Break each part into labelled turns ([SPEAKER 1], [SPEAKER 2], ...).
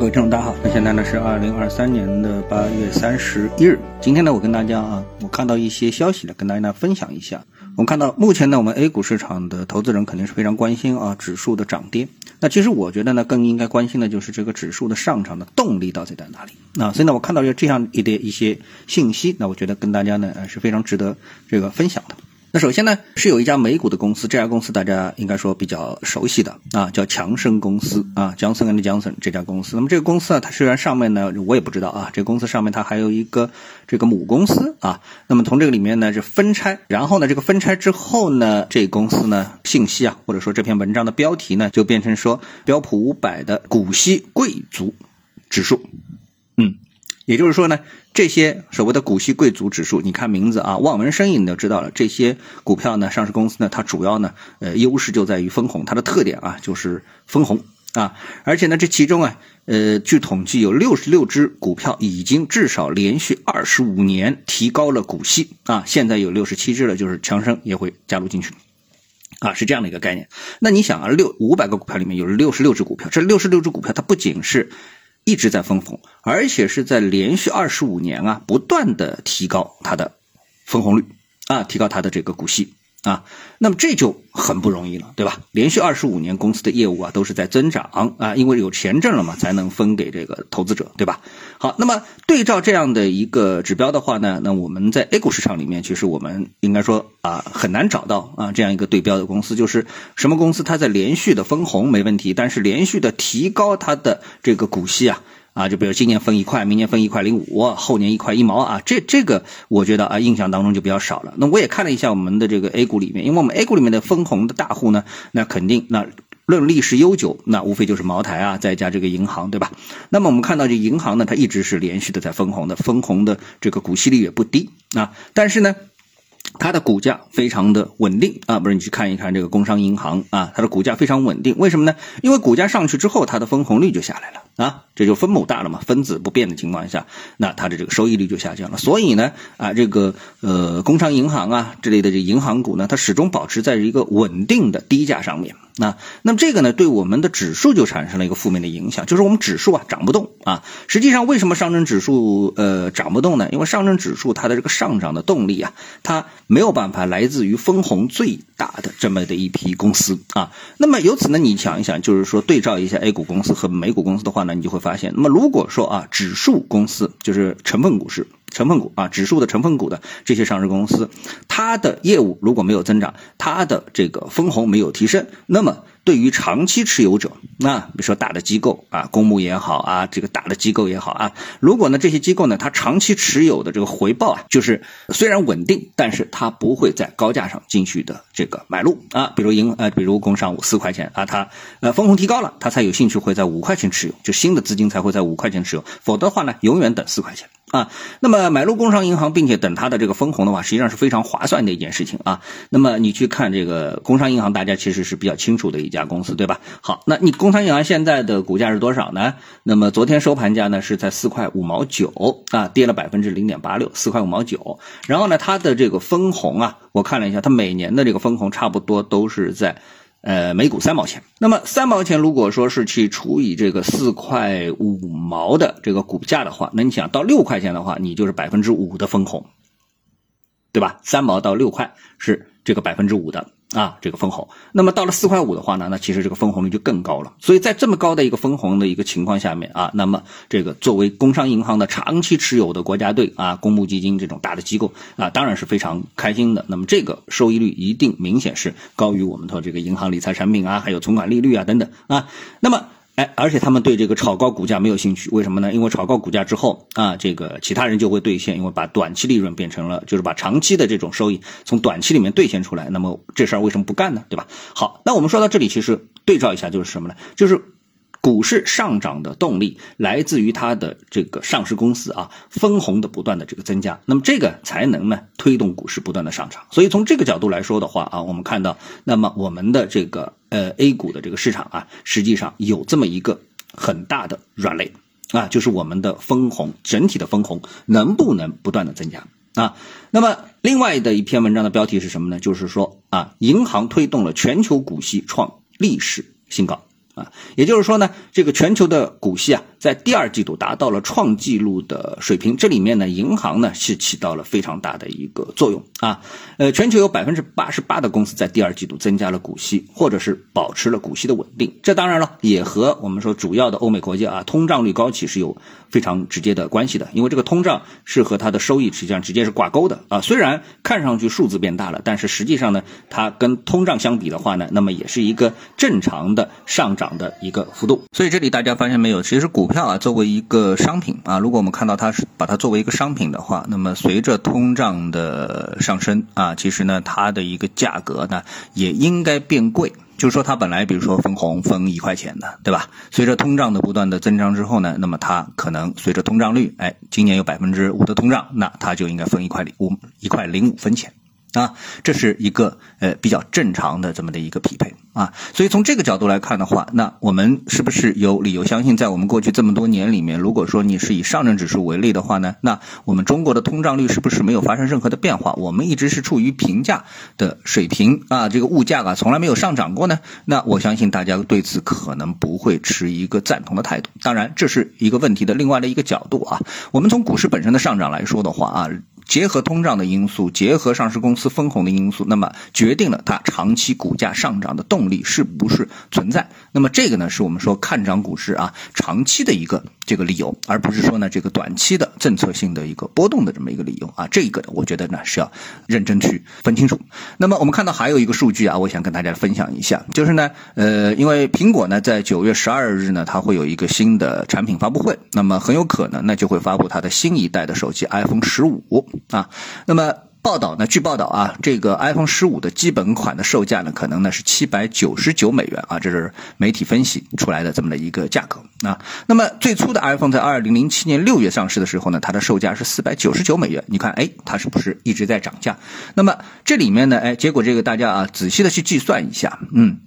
[SPEAKER 1] 各位听众，大家好。那现在呢是二零二三年的八月三十一日。今天呢，我跟大家啊，我看到一些消息呢，跟大家呢分享一下。我们看到目前呢，我们 A 股市场的投资人肯定是非常关心啊指数的涨跌。那其实我觉得呢，更应该关心的就是这个指数的上涨的动力到底在哪里。那所以呢，我看到有这样一点一些信息，那我觉得跟大家呢是非常值得这个分享的。那首先呢，是有一家美股的公司，这家公司大家应该说比较熟悉的啊，叫强生公司啊，Johnson and Johnson 这家公司。那么这个公司啊，它虽然上面呢，我也不知道啊，这个公司上面它还有一个这个母公司啊。那么从这个里面呢是分拆，然后呢这个分拆之后呢，这公司呢信息啊，或者说这篇文章的标题呢，就变成说标普五百的股息贵族指数，嗯。也就是说呢，这些所谓的股息贵族指数，你看名字啊，望文生义你就知道了。这些股票呢，上市公司呢，它主要呢，呃，优势就在于分红，它的特点啊就是分红啊。而且呢，这其中啊，呃，据统计有六十六只股票已经至少连续二十五年提高了股息啊。现在有六十七只了，就是强生也会加入进去啊，是这样的一个概念。那你想啊，六五百个股票里面有六十六只股票，这六十六只股票它不仅是。一直在分红，而且是在连续二十五年啊，不断的提高它的分红率啊，提高它的这个股息。啊，那么这就很不容易了，对吧？连续二十五年公司的业务啊都是在增长啊，因为有钱挣了嘛，才能分给这个投资者，对吧？好，那么对照这样的一个指标的话呢，那我们在 A 股市场里面，其实我们应该说啊，很难找到啊这样一个对标的公司，就是什么公司它在连续的分红没问题，但是连续的提高它的这个股息啊。啊，就比如今年分一块，明年分一块零五，后年一块一毛啊，这这个我觉得啊，印象当中就比较少了。那我也看了一下我们的这个 A 股里面，因为我们 A 股里面的分红的大户呢，那肯定那论历史悠久，那无非就是茅台啊，再加这个银行，对吧？那么我们看到这银行呢，它一直是连续的在分红的，分红的这个股息率也不低啊，但是呢。它的股价非常的稳定啊，不是你去看一看这个工商银行啊，它的股价非常稳定，为什么呢？因为股价上去之后，它的分红率就下来了啊，这就分母大了嘛，分子不变的情况下，那它的这个收益率就下降了。所以呢，啊，这个呃工商银行啊之类的这银行股呢，它始终保持在一个稳定的低价上面。那那么这个呢，对我们的指数就产生了一个负面的影响，就是我们指数啊涨不动啊。实际上，为什么上证指数呃涨不动呢？因为上证指数它的这个上涨的动力啊，它没有办法来自于分红最大的这么的一批公司啊。那么由此呢，你想一想，就是说对照一下 A 股公司和美股公司的话呢，你就会发现，那么如果说啊，指数公司就是成分股市。成分股啊，指数的成分股的这些上市公司，它的业务如果没有增长，它的这个分红没有提升，那么对于长期持有者，那比如说大的机构啊，公募也好啊，这个大的机构也好啊，如果呢这些机构呢，它长期持有的这个回报啊，就是虽然稳定，但是它不会在高价上继续的这个买入啊，比如银呃，比如工商五四块钱啊，它呃分红提高了，它才有兴趣会在五块钱持有，就新的资金才会在五块钱持有，否则的话呢，永远等四块钱。啊，那么买入工商银行，并且等它的这个分红的话，实际上是非常划算的一件事情啊。那么你去看这个工商银行，大家其实是比较清楚的一家公司，对吧？好，那你工商银行现在的股价是多少呢？那么昨天收盘价呢是在四块五毛九啊，跌了百分之零点八六，四块五毛九。然后呢，它的这个分红啊，我看了一下，它每年的这个分红差不多都是在。呃，每股三毛钱。那么三毛钱，如果说是去除以这个四块五毛的这个股价的话，那你想到六块钱的话，你就是百分之五的分红，对吧？三毛到六块是这个百分之五的。啊，这个分红，那么到了四块五的话呢，那其实这个分红率就更高了。所以在这么高的一个分红的一个情况下面啊，那么这个作为工商银行的长期持有的国家队啊，公募基金这种大的机构啊，当然是非常开心的。那么这个收益率一定明显是高于我们的这个银行理财产品啊，还有存款利率啊等等啊。那么。哎，而且他们对这个炒高股价没有兴趣，为什么呢？因为炒高股价之后啊，这个其他人就会兑现，因为把短期利润变成了，就是把长期的这种收益从短期里面兑现出来。那么这事儿为什么不干呢？对吧？好，那我们说到这里，其实对照一下就是什么呢？就是。股市上涨的动力来自于它的这个上市公司啊分红的不断的这个增加，那么这个才能呢推动股市不断的上涨。所以从这个角度来说的话啊，我们看到，那么我们的这个呃 A 股的这个市场啊，实际上有这么一个很大的软肋啊，就是我们的分红整体的分红能不能不断的增加啊？那么另外的一篇文章的标题是什么呢？就是说啊，银行推动了全球股息创历史新高。啊，也就是说呢，这个全球的股息啊，在第二季度达到了创纪录的水平。这里面呢，银行呢是起到了非常大的一个作用啊。呃，全球有百分之八十八的公司在第二季度增加了股息，或者是保持了股息的稳定。这当然了，也和我们说主要的欧美国家啊，通胀率高企是有非常直接的关系的。因为这个通胀是和它的收益实际上直接是挂钩的啊。虽然看上去数字变大了，但是实际上呢，它跟通胀相比的话呢，那么也是一个正常的上涨的一个幅度。所以这里大家发现没有，其实股票啊作为一个商品啊，如果我们看到它是把它作为一个商品的话，那么随着通胀的上升啊，其实呢它的一个价格呢也应该变贵。就是说它本来比如说分红分一块钱的，对吧？随着通胀的不断的增长之后呢，那么它可能随着通胀率，哎，今年有百分之五的通胀，那它就应该分一块零五一块零五分钱。啊，这是一个呃比较正常的这么的一个匹配啊，所以从这个角度来看的话，那我们是不是有理由相信，在我们过去这么多年里面，如果说你是以上证指数为例的话呢，那我们中国的通胀率是不是没有发生任何的变化？我们一直是处于平价的水平啊，这个物价啊从来没有上涨过呢？那我相信大家对此可能不会持一个赞同的态度。当然，这是一个问题的另外的一个角度啊。我们从股市本身的上涨来说的话啊。结合通胀的因素，结合上市公司分红的因素，那么决定了它长期股价上涨的动力是不是存在？那么这个呢，是我们说看涨股市啊长期的一个这个理由，而不是说呢这个短期的政策性的一个波动的这么一个理由啊。这个呢，我觉得呢是要认真去分清楚。那么我们看到还有一个数据啊，我想跟大家分享一下，就是呢，呃，因为苹果呢在九月十二日呢，它会有一个新的产品发布会，那么很有可能呢就会发布它的新一代的手机 iPhone 十五。啊，那么报道呢？据报道啊，这个 iPhone 十五的基本款的售价呢，可能呢是七百九十九美元啊，这是媒体分析出来的这么的一个价格啊。那么最初的 iPhone 在二零零七年六月上市的时候呢，它的售价是四百九十九美元。你看，哎，它是不是一直在涨价？那么这里面呢，哎，结果这个大家啊，仔细的去计算一下，嗯。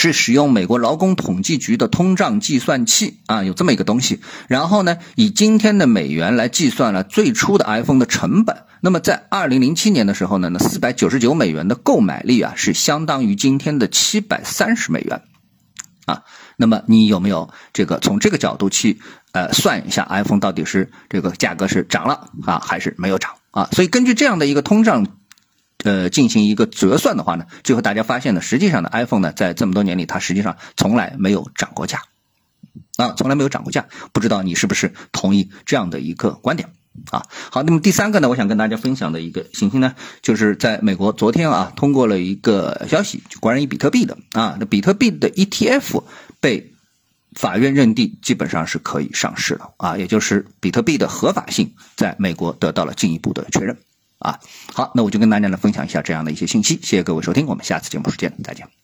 [SPEAKER 1] 是使用美国劳工统计局的通胀计算器啊，有这么一个东西。然后呢，以今天的美元来计算了最初的 iPhone 的成本。那么在二零零七年的时候呢，那四百九十九美元的购买力啊，是相当于今天的七百三十美元啊。那么你有没有这个从这个角度去呃算一下 iPhone 到底是这个价格是涨了啊，还是没有涨啊？所以根据这样的一个通胀。呃，进行一个折算的话呢，最后大家发现呢，实际上呢，iPhone 呢，在这么多年里，它实际上从来没有涨过价，啊，从来没有涨过价。不知道你是不是同意这样的一个观点啊？好，那么第三个呢，我想跟大家分享的一个信息呢，就是在美国昨天啊，通过了一个消息，就关于比特币的啊，那比特币的 ETF 被法院认定基本上是可以上市了啊，也就是比特币的合法性在美国得到了进一步的确认。啊，好，那我就跟大家来分享一下这样的一些信息。谢谢各位收听，我们下次节目时间再见。